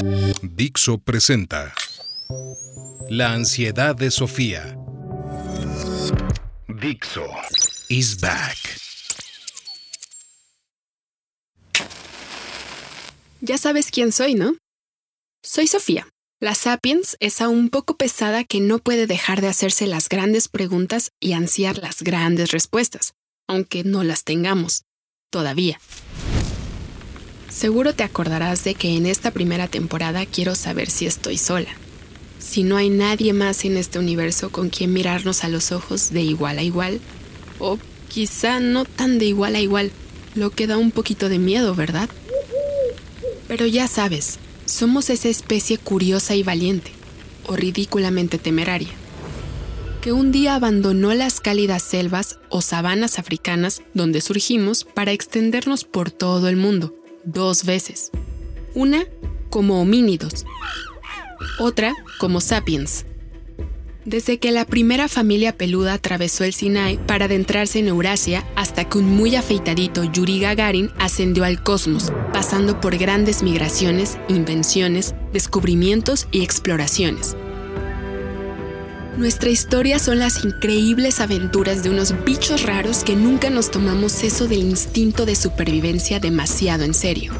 Dixo presenta La ansiedad de Sofía. Dixo is back. Ya sabes quién soy, ¿no? Soy Sofía. La Sapiens es aún poco pesada que no puede dejar de hacerse las grandes preguntas y ansiar las grandes respuestas, aunque no las tengamos, todavía. Seguro te acordarás de que en esta primera temporada quiero saber si estoy sola, si no hay nadie más en este universo con quien mirarnos a los ojos de igual a igual, o quizá no tan de igual a igual, lo que da un poquito de miedo, ¿verdad? Pero ya sabes, somos esa especie curiosa y valiente, o ridículamente temeraria, que un día abandonó las cálidas selvas o sabanas africanas donde surgimos para extendernos por todo el mundo, dos veces. Una como homínidos, otra como sapiens. Desde que la primera familia peluda atravesó el Sinai para adentrarse en Eurasia hasta que un muy afeitadito Yuri Gagarin ascendió al cosmos, pasando por grandes migraciones, invenciones, descubrimientos y exploraciones. Nuestra historia son las increíbles aventuras de unos bichos raros que nunca nos tomamos eso del instinto de supervivencia demasiado en serio.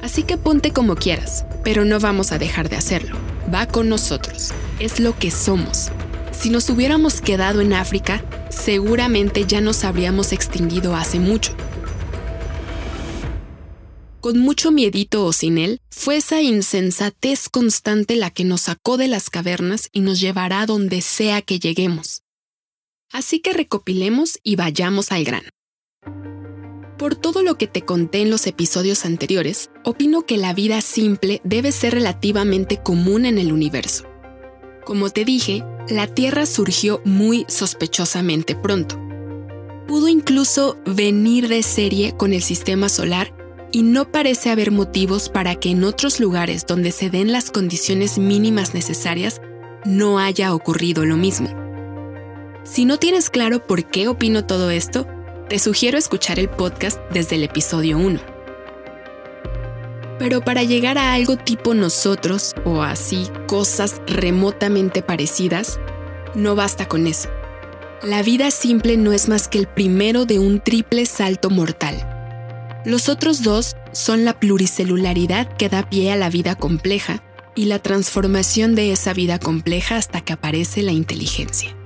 Así que ponte como quieras, pero no vamos a dejar de hacerlo. Va con nosotros, es lo que somos. Si nos hubiéramos quedado en África, seguramente ya nos habríamos extinguido hace mucho con mucho miedito o sin él, fue esa insensatez constante la que nos sacó de las cavernas y nos llevará donde sea que lleguemos. Así que recopilemos y vayamos al grano. Por todo lo que te conté en los episodios anteriores, opino que la vida simple debe ser relativamente común en el universo. Como te dije, la Tierra surgió muy sospechosamente pronto. Pudo incluso venir de serie con el sistema solar y no parece haber motivos para que en otros lugares donde se den las condiciones mínimas necesarias no haya ocurrido lo mismo. Si no tienes claro por qué opino todo esto, te sugiero escuchar el podcast desde el episodio 1. Pero para llegar a algo tipo nosotros, o así cosas remotamente parecidas, no basta con eso. La vida simple no es más que el primero de un triple salto mortal los otros dos son la pluricelularidad que da pie a la vida compleja y la transformación de esa vida compleja hasta que aparece la inteligencia.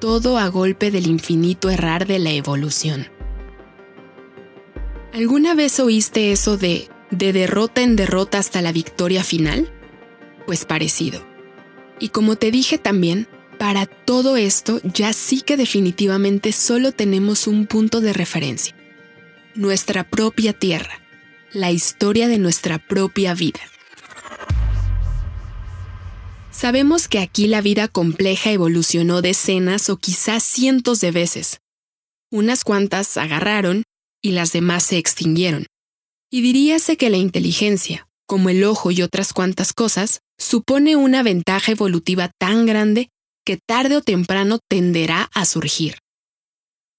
Todo a golpe del infinito errar de la evolución. ¿Alguna vez oíste eso de de derrota en derrota hasta la victoria final? Pues parecido. Y como te dije también, para todo esto ya sí que definitivamente solo tenemos un punto de referencia nuestra propia tierra, la historia de nuestra propia vida. Sabemos que aquí la vida compleja evolucionó decenas o quizás cientos de veces. Unas cuantas agarraron y las demás se extinguieron. Y diríase que la inteligencia, como el ojo y otras cuantas cosas, supone una ventaja evolutiva tan grande que tarde o temprano tenderá a surgir.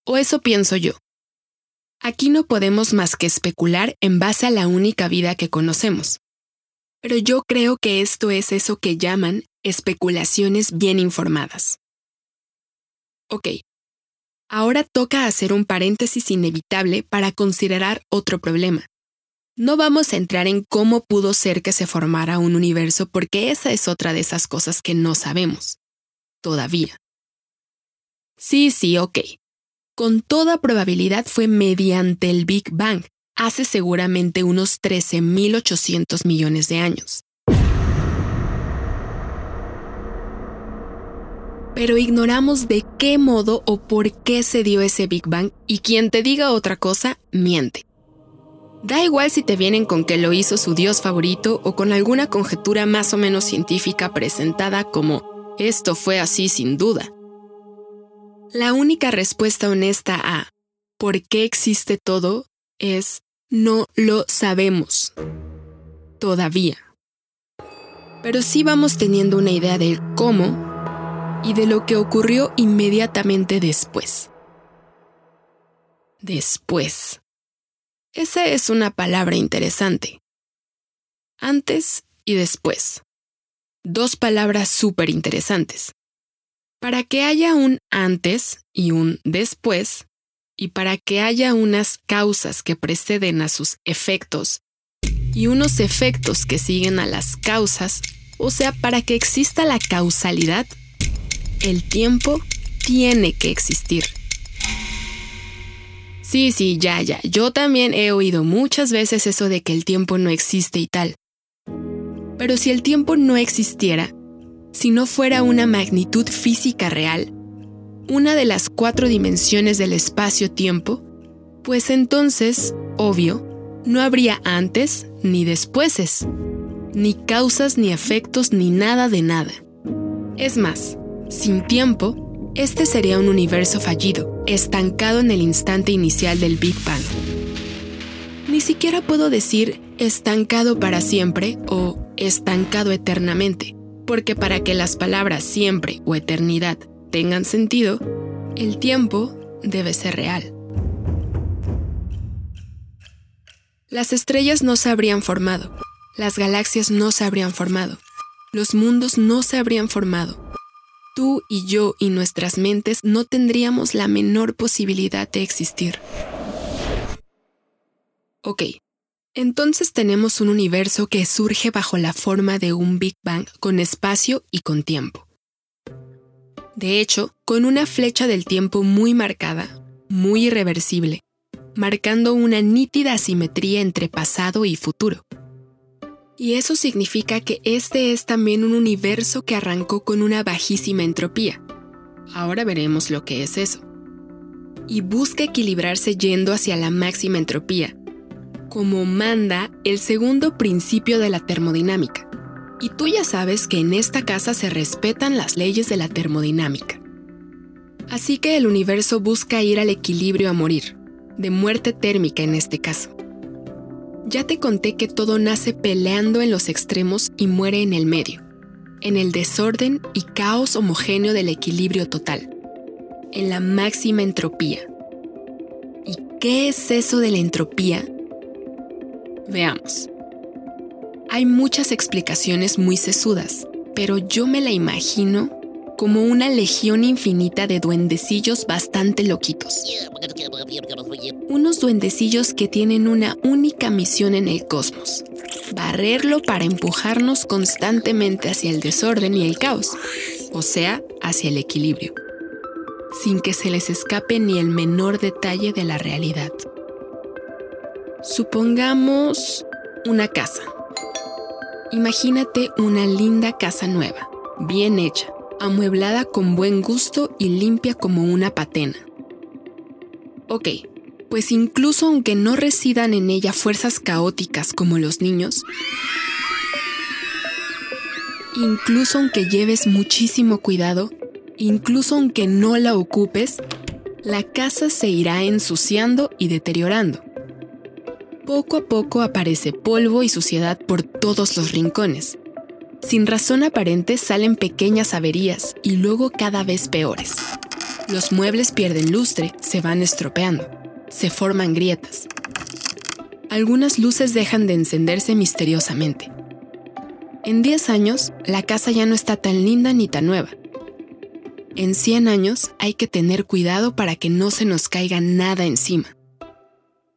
O eso pienso yo. Aquí no podemos más que especular en base a la única vida que conocemos. Pero yo creo que esto es eso que llaman especulaciones bien informadas. Ok, ahora toca hacer un paréntesis inevitable para considerar otro problema. No vamos a entrar en cómo pudo ser que se formara un universo porque esa es otra de esas cosas que no sabemos. Todavía. Sí, sí, ok con toda probabilidad fue mediante el Big Bang, hace seguramente unos 13.800 millones de años. Pero ignoramos de qué modo o por qué se dio ese Big Bang y quien te diga otra cosa, miente. Da igual si te vienen con que lo hizo su dios favorito o con alguna conjetura más o menos científica presentada como esto fue así sin duda. La única respuesta honesta a ¿por qué existe todo? es no lo sabemos. Todavía. Pero sí vamos teniendo una idea del cómo y de lo que ocurrió inmediatamente después. Después. Esa es una palabra interesante. Antes y después. Dos palabras súper interesantes. Para que haya un antes y un después, y para que haya unas causas que preceden a sus efectos y unos efectos que siguen a las causas, o sea, para que exista la causalidad, el tiempo tiene que existir. Sí, sí, ya, ya. Yo también he oído muchas veces eso de que el tiempo no existe y tal. Pero si el tiempo no existiera, si no fuera una magnitud física real, una de las cuatro dimensiones del espacio-tiempo, pues entonces, obvio, no habría antes ni despuéses, ni causas ni efectos ni nada de nada. Es más, sin tiempo, este sería un universo fallido, estancado en el instante inicial del Big Bang. Ni siquiera puedo decir estancado para siempre o estancado eternamente, porque para que las palabras siempre o eternidad tengan sentido, el tiempo debe ser real. Las estrellas no se habrían formado, las galaxias no se habrían formado, los mundos no se habrían formado. Tú y yo y nuestras mentes no tendríamos la menor posibilidad de existir. Ok, entonces tenemos un universo que surge bajo la forma de un Big Bang con espacio y con tiempo. De hecho, con una flecha del tiempo muy marcada, muy irreversible, marcando una nítida asimetría entre pasado y futuro. Y eso significa que este es también un universo que arrancó con una bajísima entropía. Ahora veremos lo que es eso. Y busca equilibrarse yendo hacia la máxima entropía, como manda el segundo principio de la termodinámica. Y tú ya sabes que en esta casa se respetan las leyes de la termodinámica. Así que el universo busca ir al equilibrio a morir, de muerte térmica en este caso. Ya te conté que todo nace peleando en los extremos y muere en el medio, en el desorden y caos homogéneo del equilibrio total, en la máxima entropía. ¿Y qué es eso de la entropía? Veamos. Hay muchas explicaciones muy sesudas, pero yo me la imagino como una legión infinita de duendecillos bastante loquitos. Unos duendecillos que tienen una única misión en el cosmos, barrerlo para empujarnos constantemente hacia el desorden y el caos, o sea, hacia el equilibrio, sin que se les escape ni el menor detalle de la realidad. Supongamos una casa Imagínate una linda casa nueva, bien hecha, amueblada con buen gusto y limpia como una patena. Ok, pues incluso aunque no residan en ella fuerzas caóticas como los niños, incluso aunque lleves muchísimo cuidado, incluso aunque no la ocupes, la casa se irá ensuciando y deteriorando poco a poco aparece polvo y suciedad por todos los rincones. Sin razón aparente salen pequeñas averías y luego cada vez peores. Los muebles pierden lustre, se van estropeando, se forman grietas. Algunas luces dejan de encenderse misteriosamente. En 10 años, la casa ya no está tan linda ni tan nueva. En 100 años hay que tener cuidado para que no se nos caiga nada encima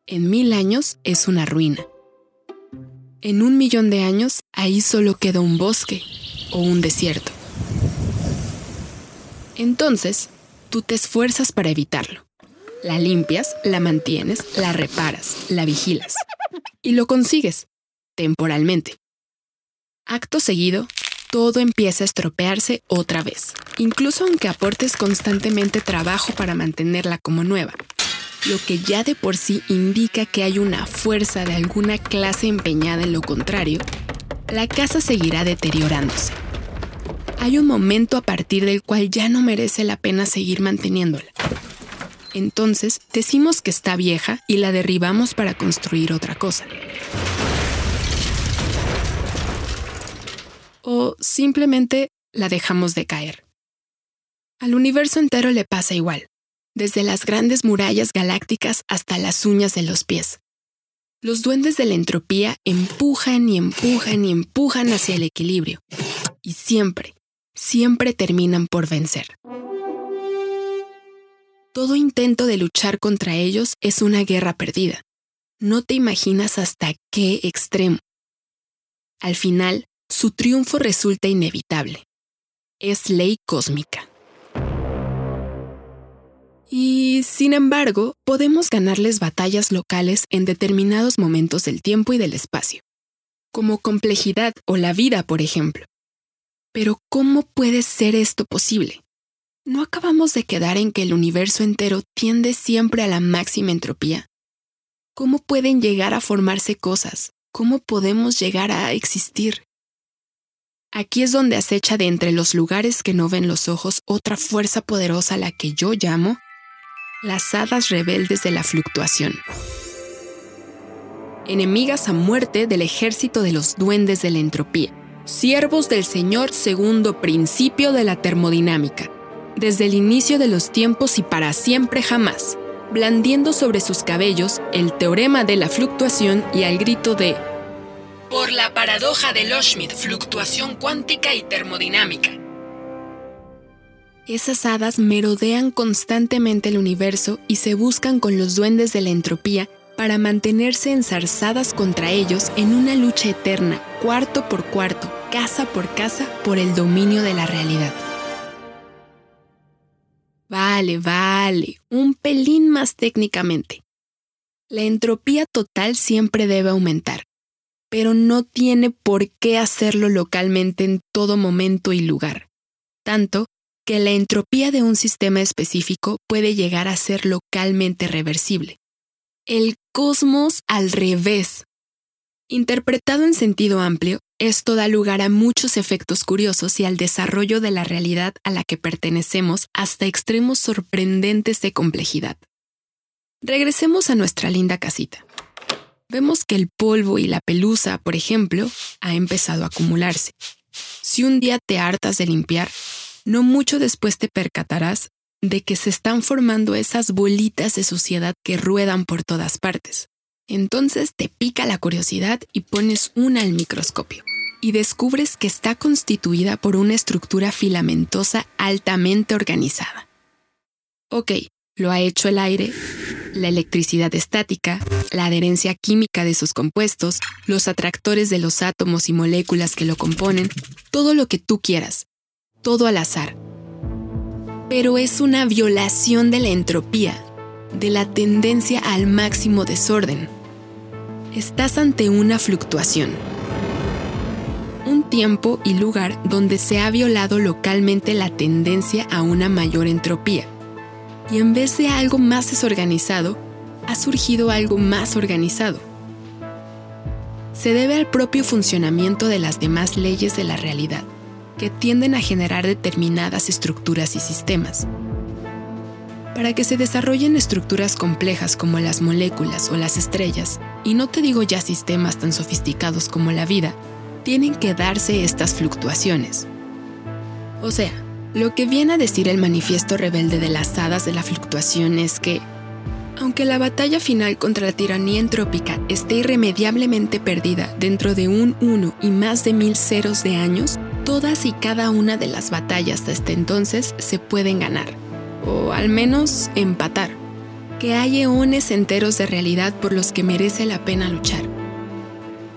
en mil años es una ruina. En un millón de años ahí solo queda un bosque o un desierto. Entonces, tú te esfuerzas para evitarlo. La limpias, la mantienes, la reparas, la vigilas. Y lo consigues, temporalmente. Acto seguido, todo empieza a estropearse otra vez, incluso aunque aportes constantemente trabajo para mantenerla como nueva lo que ya de por sí indica que hay una fuerza de alguna clase empeñada en lo contrario, la casa seguirá deteriorándose. Hay un momento a partir del cual ya no merece la pena seguir manteniéndola. Entonces decimos que está vieja y la derribamos para construir otra cosa. O simplemente la dejamos de caer. Al universo entero le pasa igual desde las grandes murallas galácticas hasta las uñas de los pies. Los duendes de la entropía empujan y empujan y empujan hacia el equilibrio. Y siempre, siempre terminan por vencer. Todo intento de luchar contra ellos es una guerra perdida. No te imaginas hasta qué extremo. Al final, su triunfo resulta inevitable. Es ley cósmica. Y, sin embargo, podemos ganarles batallas locales en determinados momentos del tiempo y del espacio, como complejidad o la vida, por ejemplo. Pero ¿cómo puede ser esto posible? ¿No acabamos de quedar en que el universo entero tiende siempre a la máxima entropía? ¿Cómo pueden llegar a formarse cosas? ¿Cómo podemos llegar a existir? Aquí es donde acecha de entre los lugares que no ven los ojos otra fuerza poderosa a la que yo llamo las hadas rebeldes de la fluctuación. Enemigas a muerte del ejército de los duendes de la entropía, siervos del Señor segundo principio de la termodinámica, desde el inicio de los tiempos y para siempre jamás, blandiendo sobre sus cabellos el teorema de la fluctuación y al grito de por la paradoja de Loschmidt, fluctuación cuántica y termodinámica, esas hadas merodean constantemente el universo y se buscan con los duendes de la entropía para mantenerse enzarzadas contra ellos en una lucha eterna, cuarto por cuarto, casa por casa, por el dominio de la realidad. Vale, vale, un pelín más técnicamente. La entropía total siempre debe aumentar, pero no tiene por qué hacerlo localmente en todo momento y lugar. Tanto que la entropía de un sistema específico puede llegar a ser localmente reversible. El cosmos al revés. Interpretado en sentido amplio, esto da lugar a muchos efectos curiosos y al desarrollo de la realidad a la que pertenecemos hasta extremos sorprendentes de complejidad. Regresemos a nuestra linda casita. Vemos que el polvo y la pelusa, por ejemplo, ha empezado a acumularse. Si un día te hartas de limpiar, no mucho después te percatarás de que se están formando esas bolitas de suciedad que ruedan por todas partes. Entonces te pica la curiosidad y pones una al microscopio y descubres que está constituida por una estructura filamentosa altamente organizada. Ok, lo ha hecho el aire, la electricidad estática, la adherencia química de sus compuestos, los atractores de los átomos y moléculas que lo componen, todo lo que tú quieras todo al azar. Pero es una violación de la entropía, de la tendencia al máximo desorden. Estás ante una fluctuación. Un tiempo y lugar donde se ha violado localmente la tendencia a una mayor entropía. Y en vez de algo más desorganizado, ha surgido algo más organizado. Se debe al propio funcionamiento de las demás leyes de la realidad que tienden a generar determinadas estructuras y sistemas. Para que se desarrollen estructuras complejas como las moléculas o las estrellas, y no te digo ya sistemas tan sofisticados como la vida, tienen que darse estas fluctuaciones. O sea, lo que viene a decir el manifiesto rebelde de las hadas de la fluctuación es que, aunque la batalla final contra la tiranía entrópica esté irremediablemente perdida dentro de un uno y más de mil ceros de años, todas y cada una de las batallas desde entonces se pueden ganar, o al menos empatar, que hay eones enteros de realidad por los que merece la pena luchar.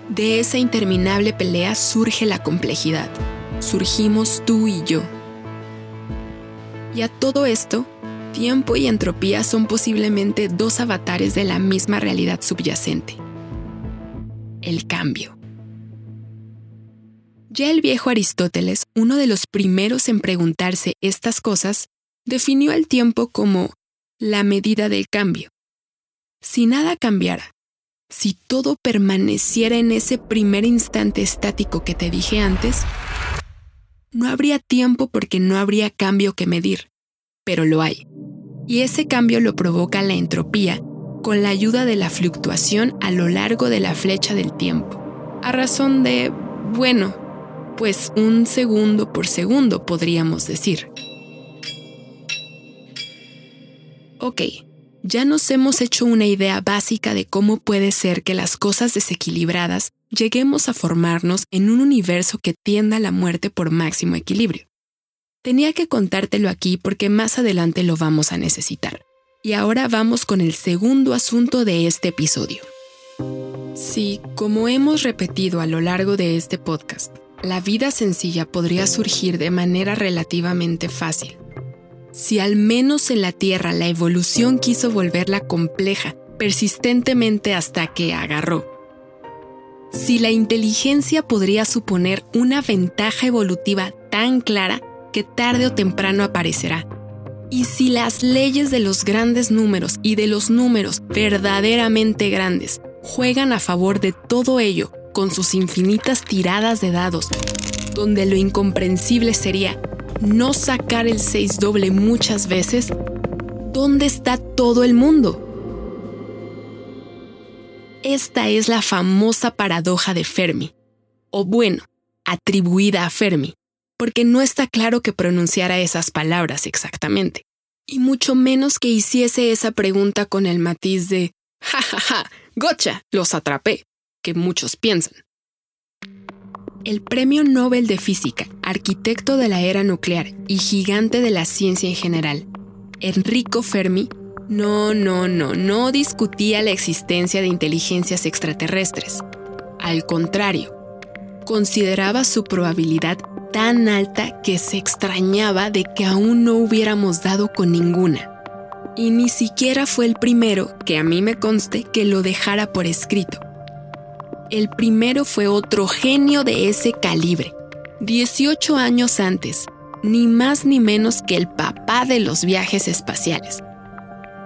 De esa interminable pelea surge la complejidad, surgimos tú y yo. Y a todo esto, tiempo y entropía son posiblemente dos avatares de la misma realidad subyacente. El cambio. Ya el viejo Aristóteles, uno de los primeros en preguntarse estas cosas, definió el tiempo como la medida del cambio. Si nada cambiara, si todo permaneciera en ese primer instante estático que te dije antes, no habría tiempo porque no habría cambio que medir, pero lo hay. Y ese cambio lo provoca la entropía con la ayuda de la fluctuación a lo largo de la flecha del tiempo, a razón de, bueno, pues un segundo por segundo podríamos decir. Ok, ya nos hemos hecho una idea básica de cómo puede ser que las cosas desequilibradas lleguemos a formarnos en un universo que tienda a la muerte por máximo equilibrio. Tenía que contártelo aquí porque más adelante lo vamos a necesitar. Y ahora vamos con el segundo asunto de este episodio. Sí, como hemos repetido a lo largo de este podcast, la vida sencilla podría surgir de manera relativamente fácil. Si al menos en la Tierra la evolución quiso volverla compleja, persistentemente hasta que agarró. Si la inteligencia podría suponer una ventaja evolutiva tan clara que tarde o temprano aparecerá. Y si las leyes de los grandes números y de los números verdaderamente grandes juegan a favor de todo ello con sus infinitas tiradas de dados, donde lo incomprensible sería no sacar el 6 doble muchas veces, ¿dónde está todo el mundo? Esta es la famosa paradoja de Fermi, o bueno, atribuida a Fermi, porque no está claro que pronunciara esas palabras exactamente, y mucho menos que hiciese esa pregunta con el matiz de, ja, ja, ja, gocha, los atrapé, que muchos piensan. El Premio Nobel de Física, arquitecto de la era nuclear y gigante de la ciencia en general, Enrico Fermi, no, no, no, no discutía la existencia de inteligencias extraterrestres. Al contrario, consideraba su probabilidad tan alta que se extrañaba de que aún no hubiéramos dado con ninguna. Y ni siquiera fue el primero, que a mí me conste, que lo dejara por escrito. El primero fue otro genio de ese calibre. 18 años antes, ni más ni menos que el papá de los viajes espaciales.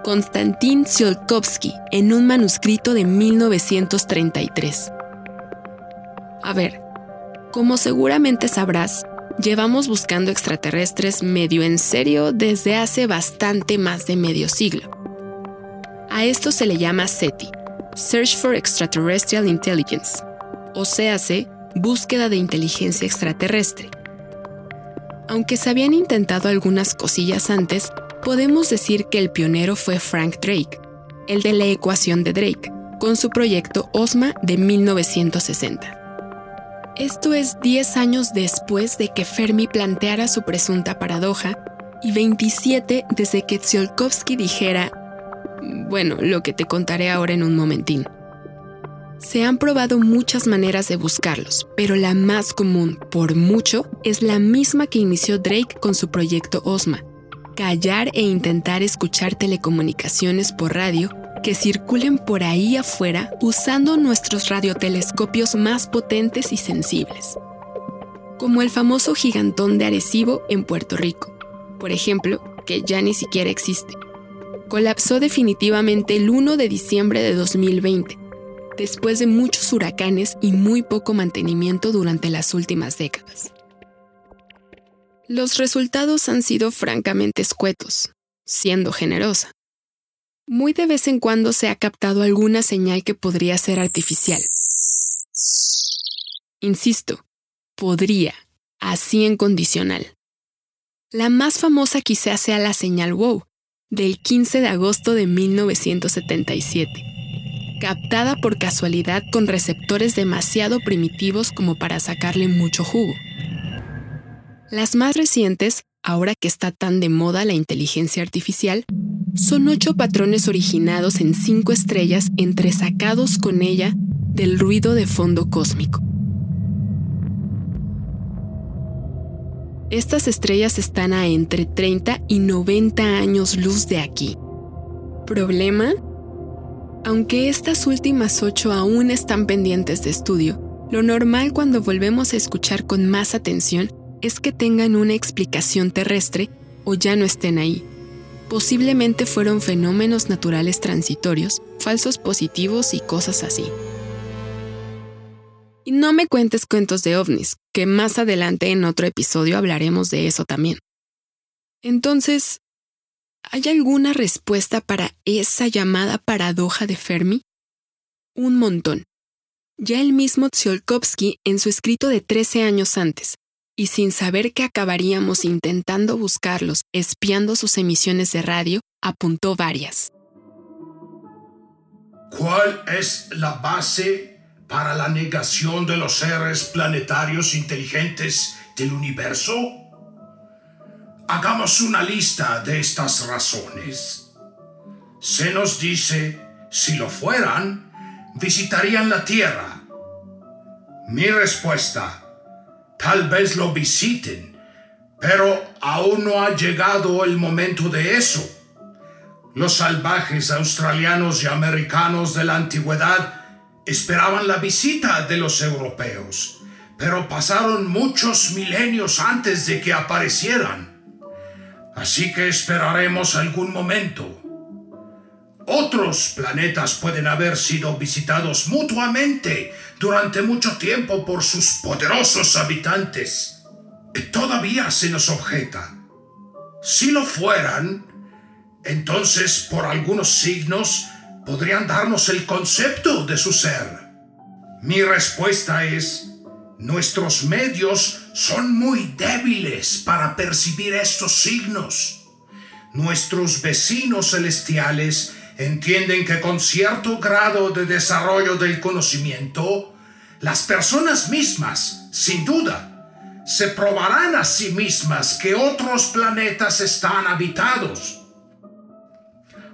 Konstantin Tsiolkovsky en un manuscrito de 1933. A ver, como seguramente sabrás, llevamos buscando extraterrestres medio en serio desde hace bastante más de medio siglo. A esto se le llama SETI, Search for Extraterrestrial Intelligence, o SEAC, Búsqueda de Inteligencia Extraterrestre. Aunque se habían intentado algunas cosillas antes, podemos decir que el pionero fue Frank Drake, el de la ecuación de Drake, con su proyecto OSMA de 1960. Esto es 10 años después de que Fermi planteara su presunta paradoja y 27 desde que Tsiolkovsky dijera, bueno, lo que te contaré ahora en un momentín. Se han probado muchas maneras de buscarlos, pero la más común, por mucho, es la misma que inició Drake con su proyecto OSMA, callar e intentar escuchar telecomunicaciones por radio que circulen por ahí afuera usando nuestros radiotelescopios más potentes y sensibles, como el famoso gigantón de Arecibo en Puerto Rico, por ejemplo, que ya ni siquiera existe. Colapsó definitivamente el 1 de diciembre de 2020, después de muchos huracanes y muy poco mantenimiento durante las últimas décadas. Los resultados han sido francamente escuetos, siendo generosa muy de vez en cuando se ha captado alguna señal que podría ser artificial. Insisto, podría, así en condicional. La más famosa quizá sea la señal WOW, del 15 de agosto de 1977, captada por casualidad con receptores demasiado primitivos como para sacarle mucho jugo. Las más recientes, ahora que está tan de moda la inteligencia artificial, son ocho patrones originados en cinco estrellas entresacados con ella del ruido de fondo cósmico. Estas estrellas están a entre 30 y 90 años luz de aquí. ¿Problema? Aunque estas últimas ocho aún están pendientes de estudio, lo normal cuando volvemos a escuchar con más atención es que tengan una explicación terrestre o ya no estén ahí posiblemente fueron fenómenos naturales transitorios, falsos positivos y cosas así. Y no me cuentes cuentos de ovnis, que más adelante en otro episodio hablaremos de eso también. Entonces, ¿hay alguna respuesta para esa llamada paradoja de Fermi? Un montón. Ya el mismo Tsiolkovsky, en su escrito de 13 años antes, y sin saber que acabaríamos intentando buscarlos espiando sus emisiones de radio, apuntó varias. ¿Cuál es la base para la negación de los seres planetarios inteligentes del universo? Hagamos una lista de estas razones. Se nos dice, si lo fueran, visitarían la Tierra. Mi respuesta, tal vez lo visiten, pero aún no ha llegado el momento de eso. Los salvajes australianos y americanos de la antigüedad esperaban la visita de los europeos, pero pasaron muchos milenios antes de que aparecieran. Así que esperaremos algún momento. Otros planetas pueden haber sido visitados mutuamente durante mucho tiempo por sus poderosos habitantes. Todavía se nos objeta. Si lo fueran, entonces por algunos signos podrían darnos el concepto de su ser. Mi respuesta es, nuestros medios son muy débiles para percibir estos signos. Nuestros vecinos celestiales entienden que con cierto grado de desarrollo del conocimiento, las personas mismas, sin duda, se probarán a sí mismas que otros planetas están habitados.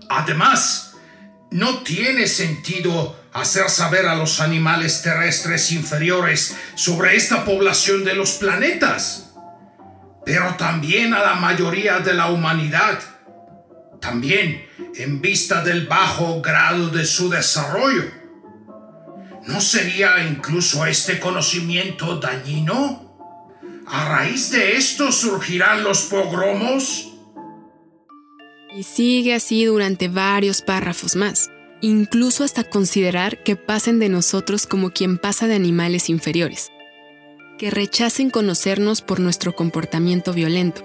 Además, no tiene sentido hacer saber a los animales terrestres inferiores sobre esta población de los planetas, pero también a la mayoría de la humanidad. También en vista del bajo grado de su desarrollo. ¿No sería incluso este conocimiento dañino? ¿A raíz de esto surgirán los pogromos? Y sigue así durante varios párrafos más, incluso hasta considerar que pasen de nosotros como quien pasa de animales inferiores, que rechacen conocernos por nuestro comportamiento violento,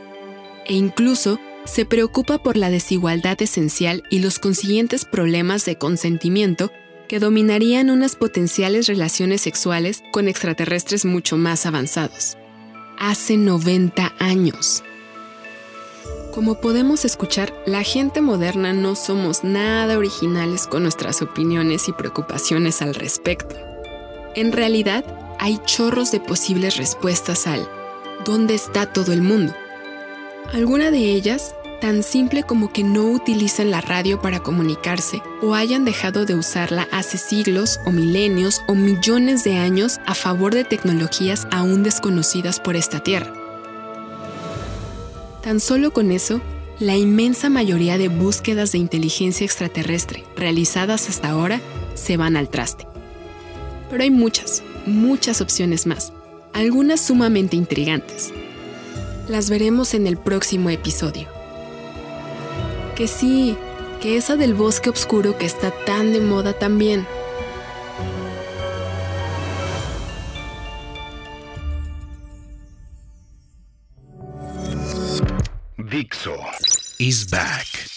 e incluso se preocupa por la desigualdad esencial y los consiguientes problemas de consentimiento que dominarían unas potenciales relaciones sexuales con extraterrestres mucho más avanzados. Hace 90 años. Como podemos escuchar, la gente moderna no somos nada originales con nuestras opiniones y preocupaciones al respecto. En realidad, hay chorros de posibles respuestas al ¿dónde está todo el mundo? Alguna de ellas tan simple como que no utilizan la radio para comunicarse o hayan dejado de usarla hace siglos o milenios o millones de años a favor de tecnologías aún desconocidas por esta Tierra. Tan solo con eso, la inmensa mayoría de búsquedas de inteligencia extraterrestre realizadas hasta ahora se van al traste. Pero hay muchas, muchas opciones más, algunas sumamente intrigantes. Las veremos en el próximo episodio. Que sí, que esa del bosque oscuro que está tan de moda también. Is back.